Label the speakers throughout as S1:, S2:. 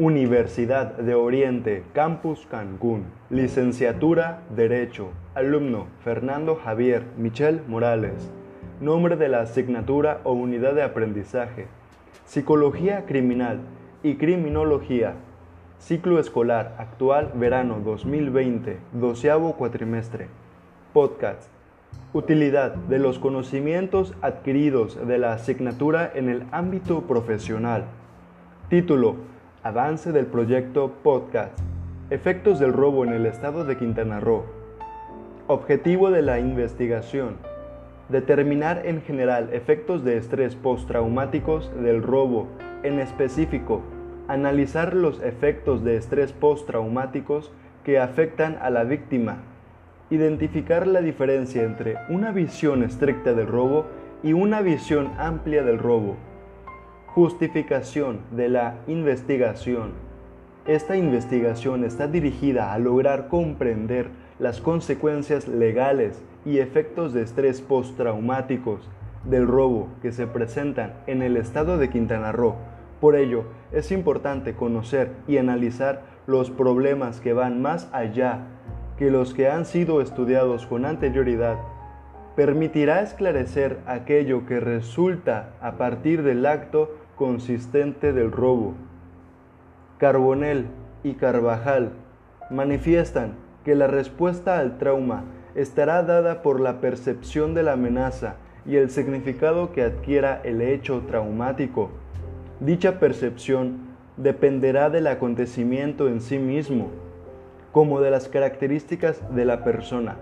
S1: Universidad de Oriente, Campus Cancún. Licenciatura Derecho. Alumno Fernando Javier Michel Morales. Nombre de la asignatura o unidad de aprendizaje. Psicología Criminal y Criminología. Ciclo escolar actual verano 2020, doceavo cuatrimestre. Podcast. Utilidad de los conocimientos adquiridos de la asignatura en el ámbito profesional. Título Avance del proyecto Podcast. Efectos del robo en el estado de Quintana Roo. Objetivo de la investigación. Determinar en general efectos de estrés postraumáticos del robo. En específico, analizar los efectos de estrés postraumáticos que afectan a la víctima. Identificar la diferencia entre una visión estricta del robo y una visión amplia del robo Justificación de la investigación. Esta investigación está dirigida a lograr comprender las consecuencias legales y efectos de estrés postraumáticos del robo que se presentan en el estado de Quintana Roo. Por ello, es importante conocer y analizar los problemas que van más allá que los que han sido estudiados con anterioridad. Permitirá esclarecer aquello que resulta a partir del acto consistente del robo. Carbonell y Carvajal manifiestan que la respuesta al trauma estará dada por la percepción de la amenaza y el significado que adquiera el hecho traumático. Dicha percepción dependerá del acontecimiento en sí mismo, como de las características de la persona.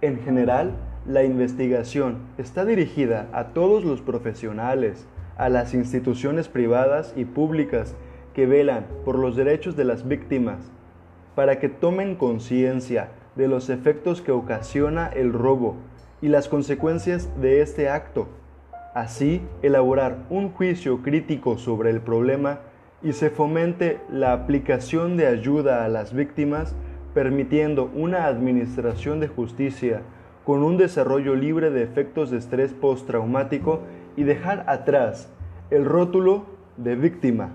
S1: En general, la investigación está dirigida a todos los profesionales, a las instituciones privadas y públicas que velan por los derechos de las víctimas, para que tomen conciencia de los efectos que ocasiona el robo y las consecuencias de este acto. Así, elaborar un juicio crítico sobre el problema y se fomente la aplicación de ayuda a las víctimas, permitiendo una administración de justicia con un desarrollo libre de efectos de estrés postraumático y dejar atrás el rótulo de víctima